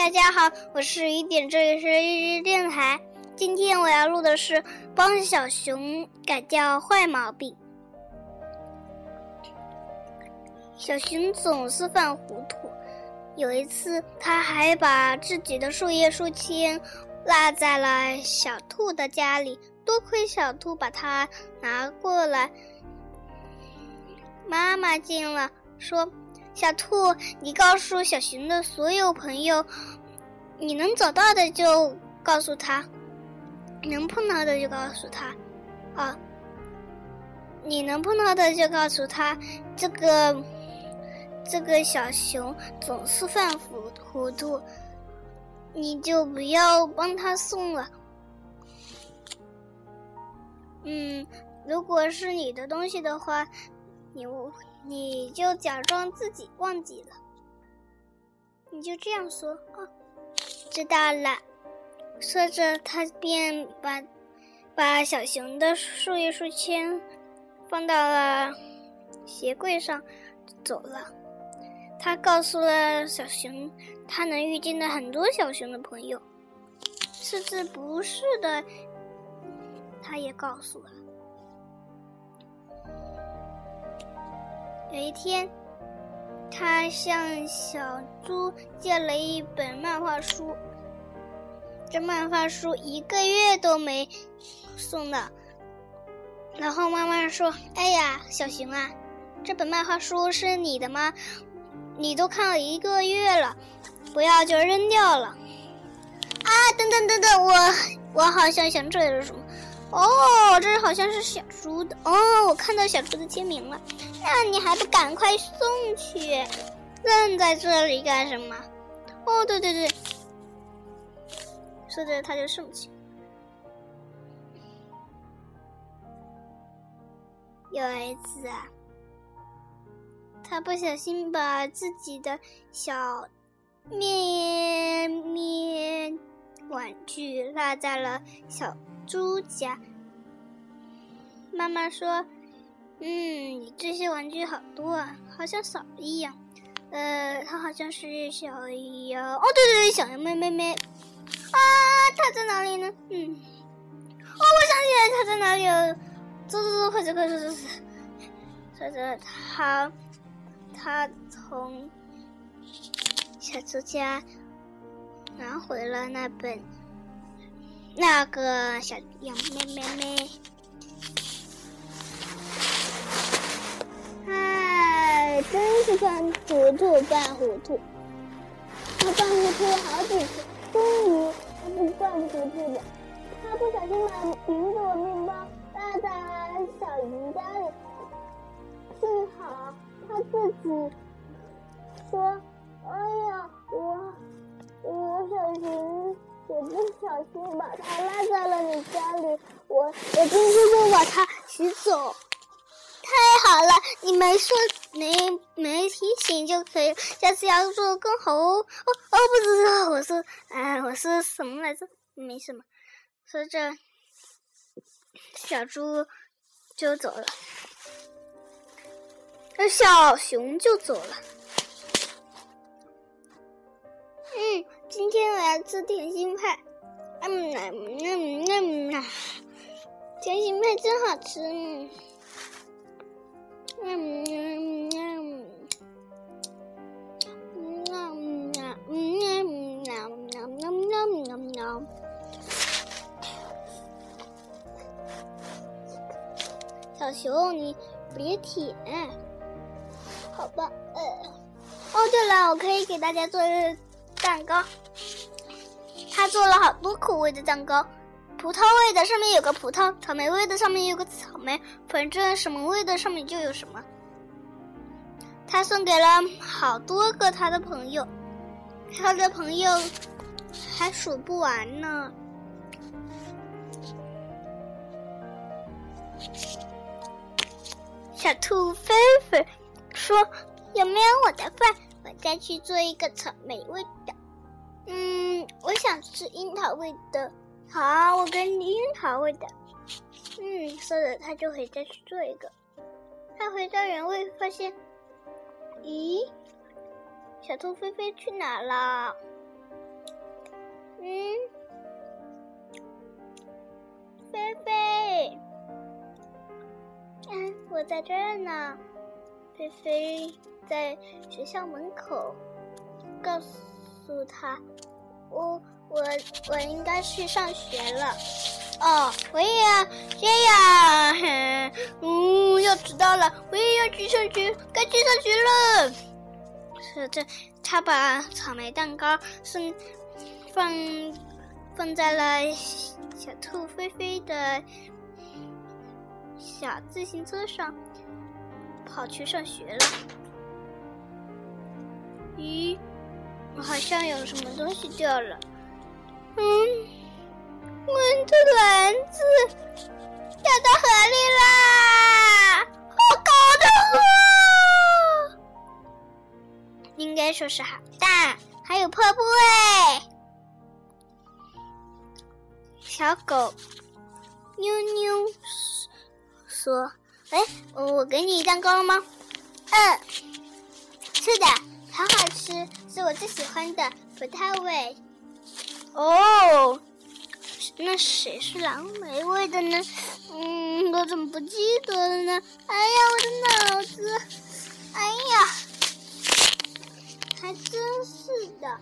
大家好，我是雨点，这里是日日电台。今天我要录的是帮小熊改掉坏毛病。小熊总是犯糊涂，有一次他还把自己的树叶书签落在了小兔的家里，多亏小兔把它拿过来。妈妈进了，说。小兔，你告诉小熊的所有朋友，你能找到的就告诉他，能碰到的就告诉他，啊，你能碰到的就告诉他，这个这个小熊总是犯糊糊涂，你就不要帮他送了。嗯，如果是你的东西的话，你。你就假装自己忘记了，你就这样说啊，知道了。说着，他便把把小熊的树叶书签放到了鞋柜上，走了。他告诉了小熊，他能遇见的很多小熊的朋友，甚至不是的，他也告诉了。有一天，他向小猪借了一本漫画书。这漫画书一个月都没送的。然后妈妈说：“哎呀，小熊啊，这本漫画书是你的吗？你都看了一个月了，不要就扔掉了。”啊，等等等等，我我好像想起来了什么。哦，这好像是小猪的哦，我看到小猪的签名了。那你还不赶快送去？愣在这里干什么？哦，对对对，说着他就送去。有一次啊，他不小心把自己的小面面玩具落在了小。猪家，妈妈说：“嗯，你这些玩具好多啊，好像少了一样。呃，它好像是小羊。哦，对对对，小羊妹妹妹。啊，它在哪里呢？嗯，哦，我想起来，它在哪里了。走走走，快走快走走走。说着，他他从小猪家拿回了那本。”那个小羊妹妹妹，唉，真是犯糊涂，犯糊涂。他犯糊涂了好几次，终于他不犯糊涂了。他不小心把苹果面包落在了小鱼家里，幸好他自己说：“哎呀，我我小心。”我不小心把它落在了你家里，我我今天就把它取走。太好了，你没说没没提醒就可以，下次要做更好哦。哦哦，不知道，我是，哎，我是什么来着？没什么。说着，小猪就走了，那小熊就走了。嗯，今天我要吃甜心派。嗯。甜心派真好吃。嗯。小熊，你别舔。好吧。哦，对了，我可以给大家做一个。蛋糕，他做了好多口味的蛋糕，葡萄味的上面有个葡萄，草莓味的上面有个草莓，反正什么味的上面就有什么。他送给了好多个他的朋友，他的朋友还数不完呢。小兔菲菲说：“有没有我的份？我再去做一个草莓味的。”嗯，我想吃樱桃味的。好，我给你樱桃味的。嗯，说着他就回家去做一个。他回到原位，发现，咦，小兔菲菲去哪了？嗯，菲菲，嗯，我在这儿呢。菲菲在学校门口，告诉他，我我我应该去上学了。哦，我也要这样。嗯，要迟到了，我也要去上学，该去上学了。是这，他把草莓蛋糕送放放在了小兔菲菲的小自行车上，跑去上学了。咦，好像有什么东西掉了。嗯。我的篮子掉到河里啦！好高的河，应该说是好大，还有瀑布哎。小狗妞妞说：“哎，我给你蛋糕了吗？”“嗯，是的，好好吃，是我最喜欢的葡萄味。”哦。那谁是蓝莓味的呢？嗯，我怎么不记得了呢？哎呀，我的脑子！哎呀，还真是的！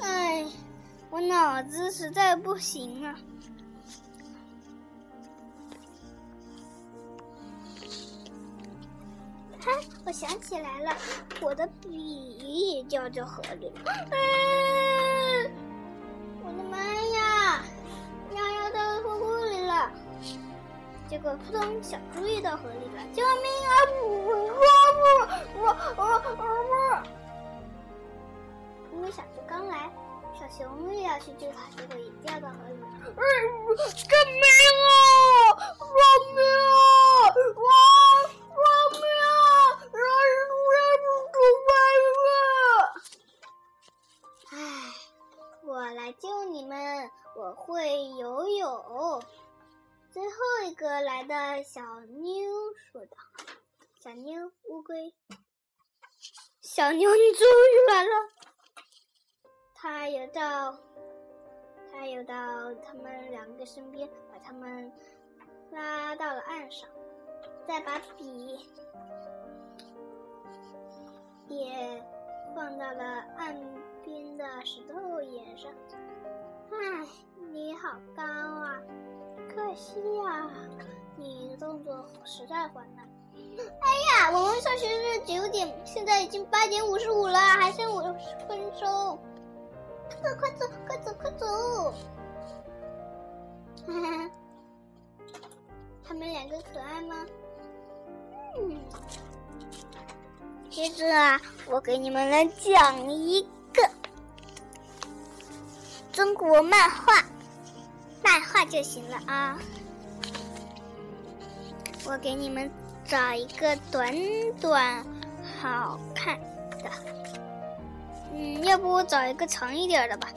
哎，我脑子实在不行了。哈，我想起来了，我的笔也掉在河里了。我的妈呀！尿尿到河里了，结果扑通，小猪也到河里了！救命啊！我我我我我！因为小猪刚来，小熊也要去救它，结果也掉到河里了。救命啊！救命啊！我我会游泳。最后一个来的小妞说道：“小妞，乌龟，小妞，你终于来了。”他游到，他游到他们两个身边，把他们拉到了岸上，再把笔也放到了岸。边的石头岩上，唉，你好高啊！可惜呀，你的动作实在缓慢。哎呀，我们上学是九点，现在已经八点五十五了，还剩五十分钟。快走，快走，快走，快走！他们两个可爱吗？嗯。接着啊，我给你们来讲一。中国漫画，漫画就行了啊！我给你们找一个短短好看的，嗯，要不我找一个长一点的吧。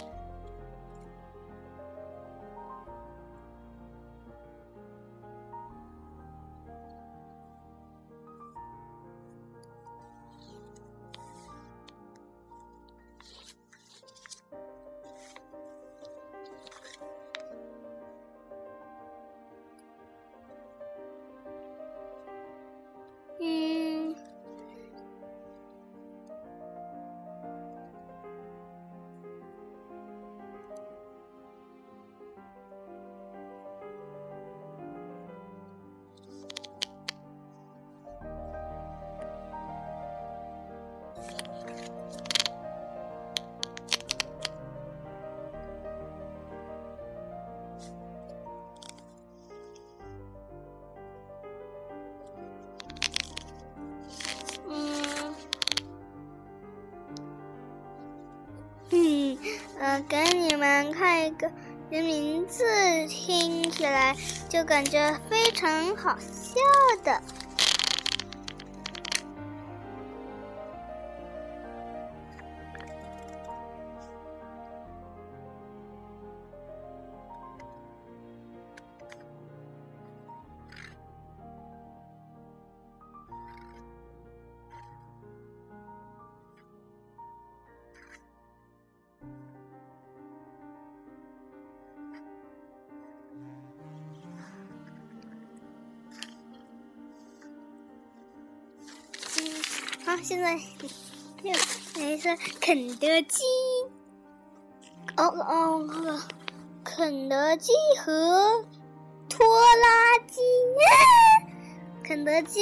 给你们看一个，人名字听起来就感觉非常好笑的。现在又来是肯德基。哦哦，肯德基和拖拉机。肯德基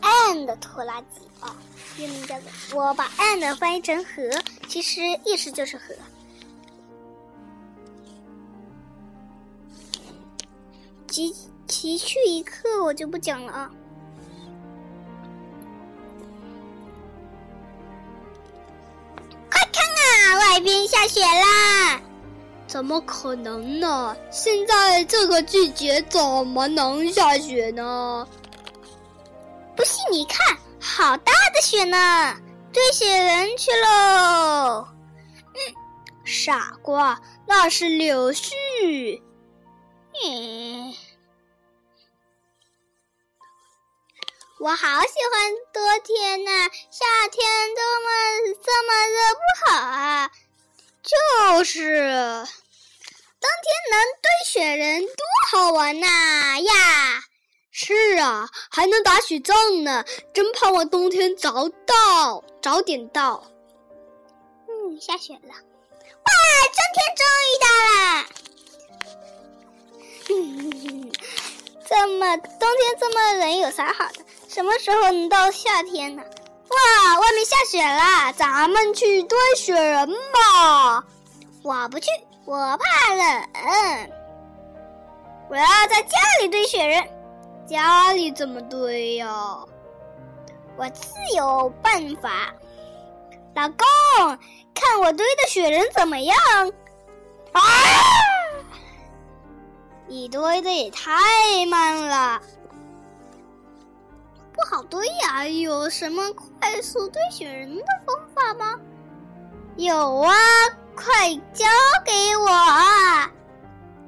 and 拖拉机啊，英文叫做我把 and 翻译成和，其实意思就是和。奇奇趣一刻，我就不讲了啊。下雪啦！怎么可能呢？现在这个季节怎么能下雪呢？不信你看，好大的雪呢！堆雪人去喽！嗯，傻瓜，那是柳絮。嗯，我好喜欢冬天呐，夏天这么这么热不好啊。就是，冬天能堆雪人多好玩呐呀！是啊，还能打雪仗呢，真盼望冬天早到，早点到。嗯，下雪了，哇，春天终于到了。这么冬天这么冷有啥好的？什么时候能到夏天呢？哇，外面下雪了，咱们去堆雪人吧。我不去，我怕冷。我要在家里堆雪人。家里怎么堆呀？我自有办法。老公，看我堆的雪人怎么样？啊！你堆的也太慢了，不好堆呀！有什么快速堆雪人的方法吗？有啊，快教给我啊！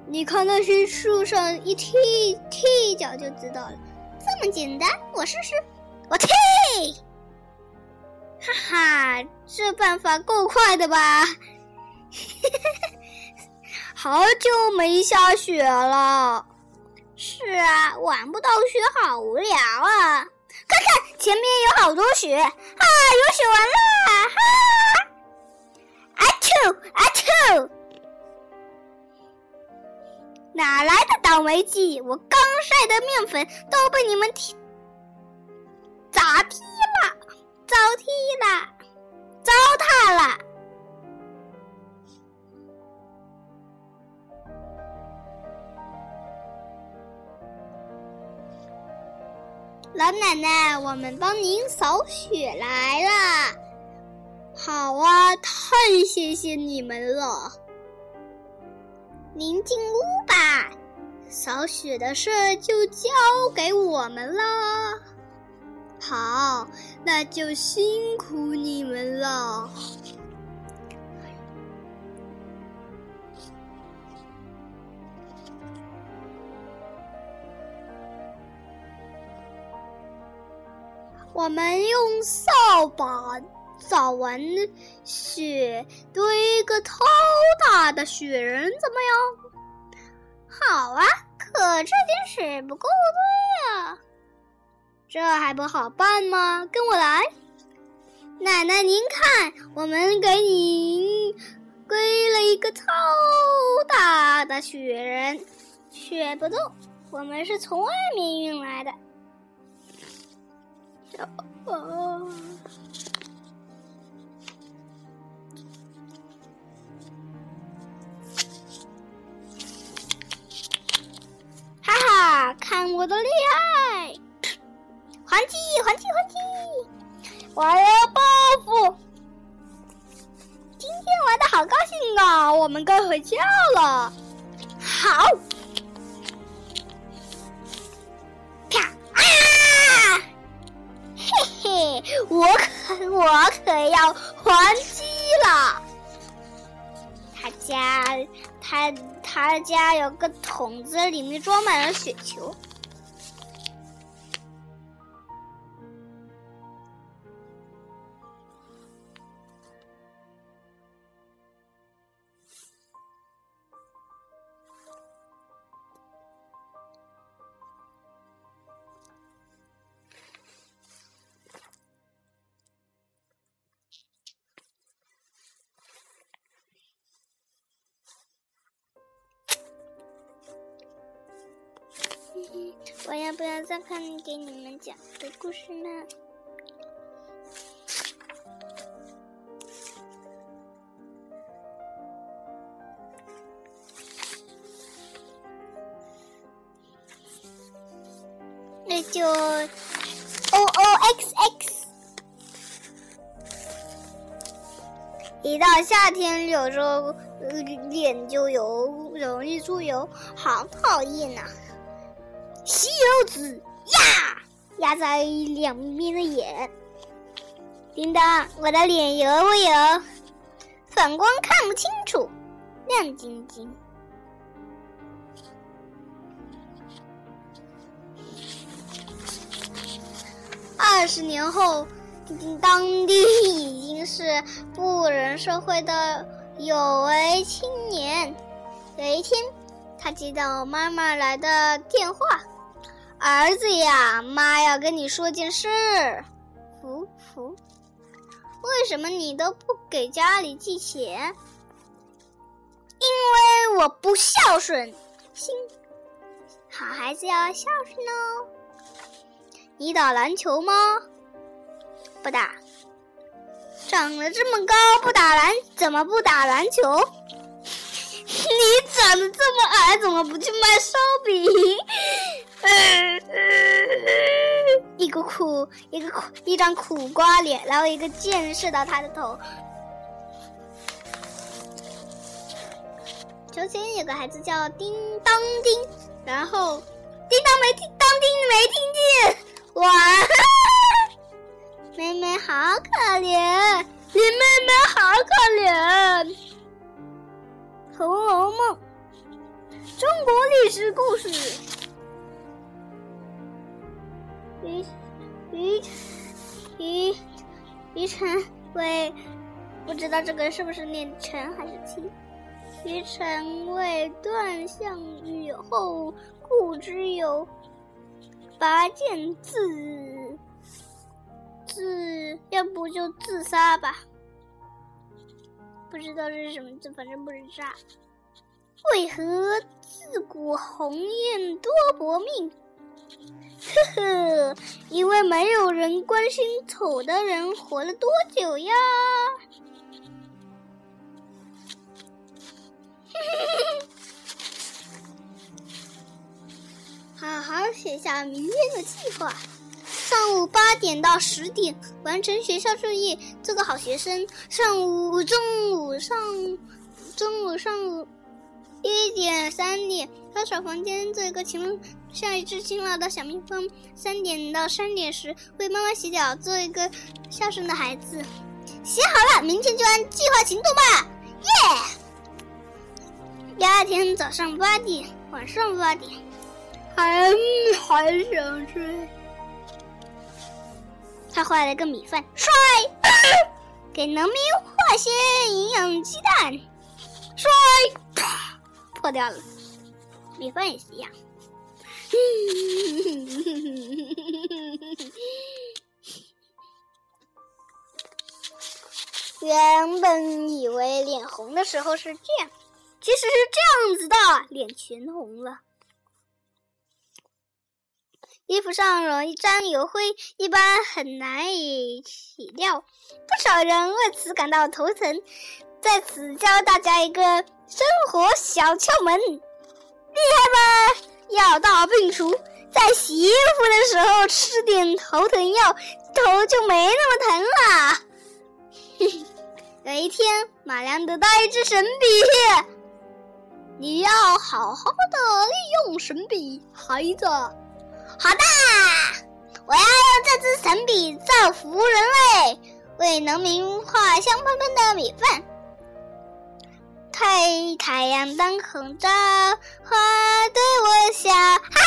你看那些树上一踢踢一脚就知道了，这么简单，我试试。我踢，哈哈，这办法够快的吧？好久没下雪了。是啊，玩不到雪好无聊啊！看看，前面有好多雪啊，有雪玩了！哈，啊啾啊啾！哪来的倒霉鸡？我刚晒的面粉都被你们踢咋踢了，糟踢了，糟蹋了。老奶奶，我们帮您扫雪来了。好啊，太谢谢你们了。您进屋吧，扫雪的事就交给我们了。好，那就辛苦你们了。我们用扫把扫完雪，堆个超大的雪人，怎么样？好啊，可这件事不够堆啊，这还不好办吗？跟我来，奶奶，您看，我们给您堆了一个超大的雪人，雪不动，我们是从外面运来的。啊！哈哈，看我的厉害！还击，还击，还击！我要报复！今天玩的好高兴啊！我们该回家了。好。我可我可要还击了！他家他他家有个桶子，里面装满了雪球。不要再看给你们讲的故事呢。那就 O O X X。一到夏天，有时候脸就油，容易出油，好讨厌呐！吸油纸呀，压在两边的眼。叮当，我的脸油不油？反光看不清楚，亮晶晶。二十年后，当地已经是不人社会的有为青年。有一天，他接到妈妈来的电话：“儿子呀，妈要跟你说件事。”“福福，为什么你都不给家里寄钱？”“因为我不孝顺。”“心，好孩子要孝顺哦。”你打篮球吗？不打。长得这么高不打篮，怎么不打篮球？你长得这么矮，怎么不去卖烧饼？一个苦，一个苦，一张苦瓜脸，然后一个箭射到他的头。从前有个孩子叫叮当叮，然后叮当没听，当叮没听见。哇，妹妹好可怜，你妹妹好可怜，《红楼梦》中国历史故事，于于于晨为不知道这个是不是念陈还是七？于晨为断项羽后，故之有。拔剑自自，要不就自杀吧。不知道这是什么字，反正不是炸。为何自古鸿雁多薄命？呵呵，因为没有人关心丑的人活了多久呀。好好写下明天的计划。上午八点到十点完成学校作业，做个好学生。上午、中午上、中午上午一点、三点打扫房间，做一个勤像一只勤劳的小蜜蜂。三点到三点时为妈妈洗脚，做一个孝顺的孩子。写好了，明天就按计划行动吧！耶！第二天早上八点，晚上八点。还还想睡，他画了个米饭，帅，给农民画些营养鸡蛋，帅，破掉了，米饭也是一样。原本以为脸红的时候是这样，其实是这样子的，脸全红了。衣服上容易沾油灰，一般很难以洗掉，不少人为此感到头疼。在此教大家一个生活小窍门，厉害吧？药到病除，在洗衣服的时候吃点头疼药，头就没那么疼了。有一天，马良得到一支神笔，你要好好的利用神笔，孩子。好的，我要用这支神笔造福人类，为农民画香喷喷的米饭。太太阳当空照，花对我笑，哈哈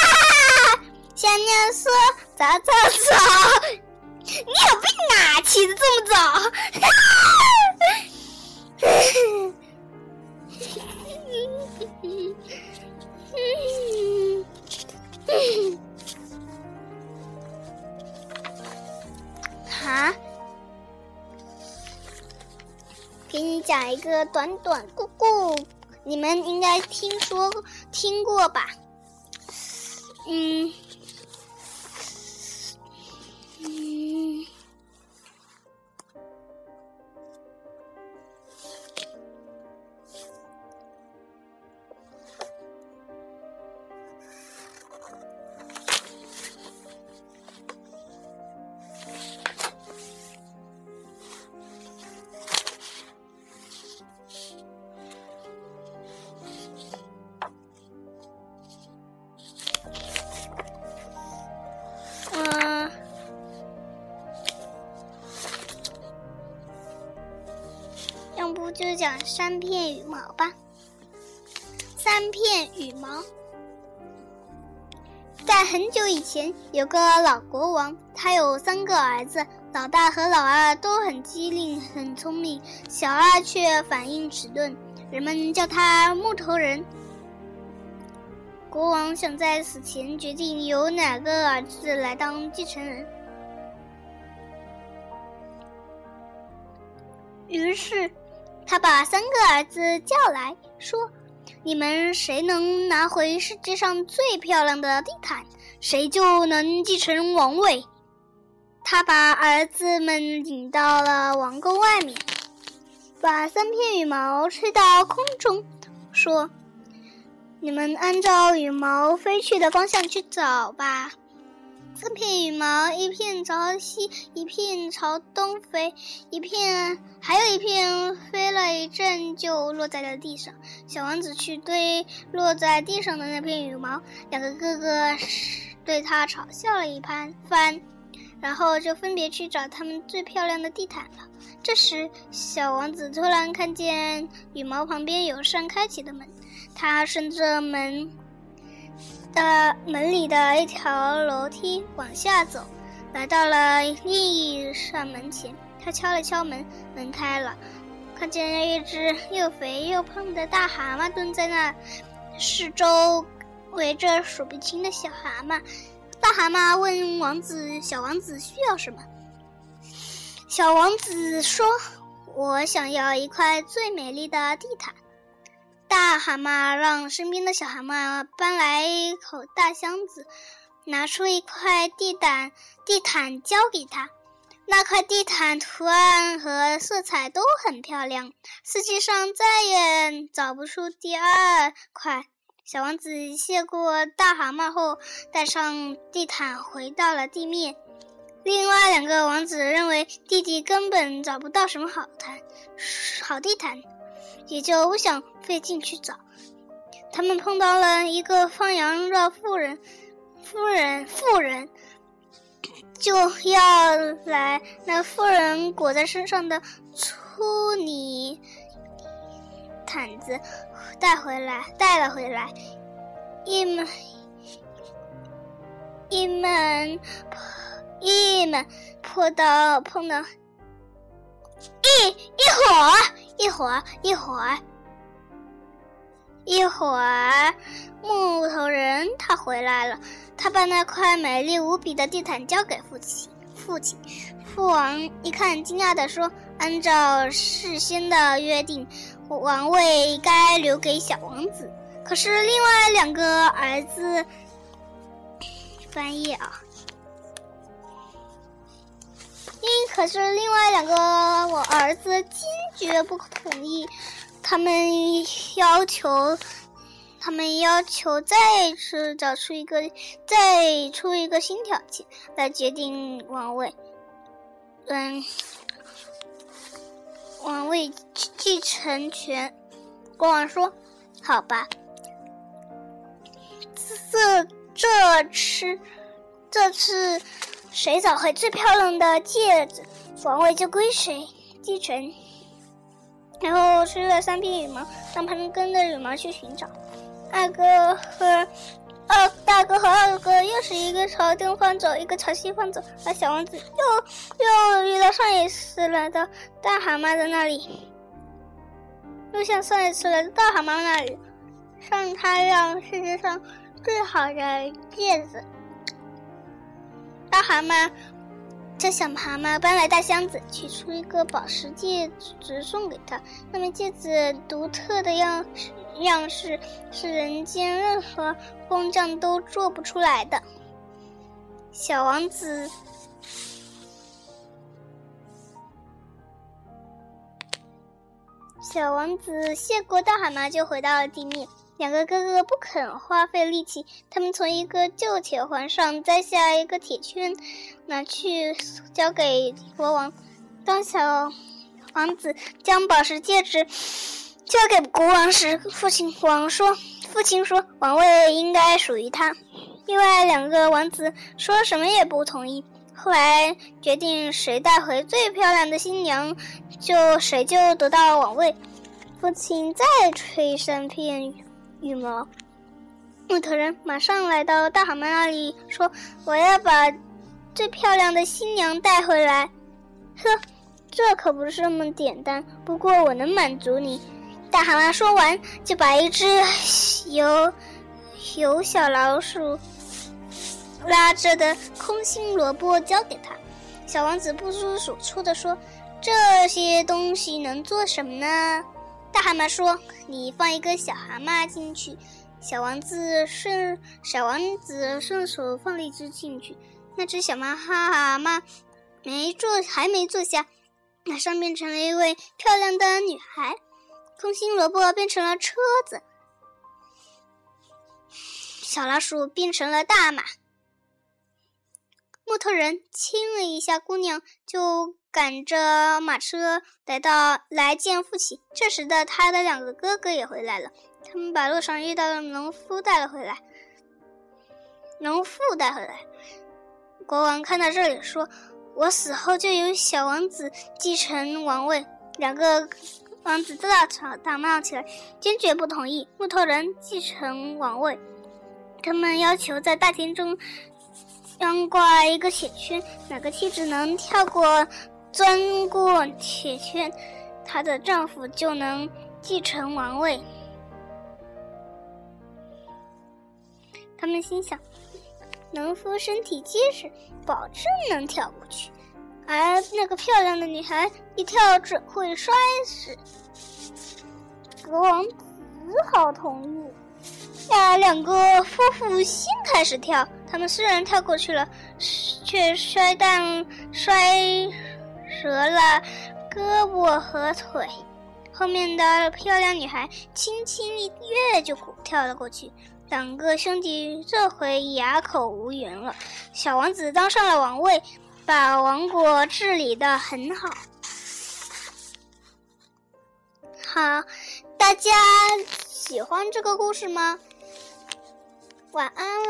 哈！小鸟说：“早早早，你有病啊，起得这么早！”哈 哈。啊！给你讲一个短短故故，你们应该听说听过吧？嗯，有个老国王，他有三个儿子，老大和老二都很机灵、很聪明，小二却反应迟钝，人们叫他木头人。国王想在死前决定由哪个儿子来当继承人。于是，他把三个儿子叫来说：“你们谁能拿回世界上最漂亮的地毯，谁就能继承王位。”他把儿子们领到了王宫外面，把三片羽毛吹到空中，说：“你们按照羽毛飞去的方向去找吧。”三片羽毛，一片朝西，一片朝东飞，一片还有一片飞了一阵就落在了地上。小王子去堆落在地上的那片羽毛，两个哥哥对他嘲笑了一番，然后就分别去找他们最漂亮的地毯了。这时，小王子突然看见羽毛旁边有扇开启的门，他顺着门。的门里的一条楼梯往下走，来到了另一扇门前。他敲了敲门，门开了，看见一只又肥又胖的大蛤蟆蹲在那，四周围着数不清的小蛤蟆。大蛤蟆问王子：“小王子需要什么？”小王子说：“我想要一块最美丽的地毯。”大蛤蟆让身边的小蛤蟆搬来一口大箱子，拿出一块地毯，地毯交给他。那块地毯图案和色彩都很漂亮，世界上再也找不出第二块。小王子谢过大蛤蟆后，带上地毯回到了地面。另外两个王子认为弟弟根本找不到什么好毯，好地毯。也就不想费劲去找。他们碰到了一个放羊的妇人，妇人妇人就要来那妇人裹在身上的粗泥毯子带回来，带了回来。一门一门一门破到碰到一一会儿。一会儿，一会儿，一会儿，木头人他回来了。他把那块美丽无比的地毯交给父亲。父亲，父王一看，惊讶地说：“按照事先的约定，王位该留给小王子。可是另外两个儿子，翻译啊。”因可是另外两个我儿子坚决不同意，他们要求，他们要求再次找出一个，再出一个新条件来决定王位，嗯，王位继承权。国王说：“好吧，这这次，这次。”谁找回最漂亮的戒指，王位就归谁继承。然后吹了三片羽毛，让他们跟着羽毛去寻找。二哥和二大哥和二哥又是一个朝东方走，一个朝西方走。而小王子又又遇到上一次来到大蛤蟆的那里，又像上一次来到大蛤蟆那里，上他让世界上最好的戒指。大蛤蟆叫小蛤蟆搬来大箱子，取出一个宝石戒指送给他。那枚戒指独特的样式样式是人间任何工匠都做不出来的。小王子，小王子谢过大蛤蟆，就回到了地面。两个哥哥不肯花费力气，他们从一个旧铁环上摘下一个铁圈，拿去交给国王。当小王子将宝石戒指交给国王时，父亲王说：“父亲说，王位应该属于他。”另外两个王子说什么也不同意。后来决定谁带回最漂亮的新娘，就谁就得到王位。父亲再吹三片羽毛，木头人马上来到大蛤蟆那里，说：“我要把最漂亮的新娘带回来。”呵，这可不是那么简单。不过我能满足你。大蛤蟆说完，就把一只由由小老鼠拉着的空心萝卜交给他。小王子不知所措地说：“这些东西能做什么呢？”大蛤蟆说：“你放一个小蛤蟆进去。”小王子顺小王子顺手放了一只进去，那只小蛤蛤蟆没坐，还没坐下，马上变成了一位漂亮的女孩。空心萝卜变成了车子，小老鼠变成了大马。木头人亲了一下姑娘，就赶着马车来到来见父亲。这时的他的两个哥哥也回来了，他们把路上遇到的农夫带了回来。农妇带回来，国王看到这里说：“我死后就由小王子继承王位。”两个。王子大吵大闹起来，坚决不同意木头人继承王位。他们要求在大厅中央挂一个铁圈，哪个妻子能跳过、钻过铁圈，她的丈夫就能继承王位。他们心想：农夫身体结实，保证能跳过去。而那个漂亮的女孩一跳准会摔死。国王只好同意。那，两个夫妇先开始跳，他们虽然跳过去了，却摔断、摔折了胳膊和腿。后面的漂亮女孩轻轻一跃就跳了过去，两个兄弟这回哑口无言了。小王子当上了王位。把王国治理的很好，好，大家喜欢这个故事吗？晚安了。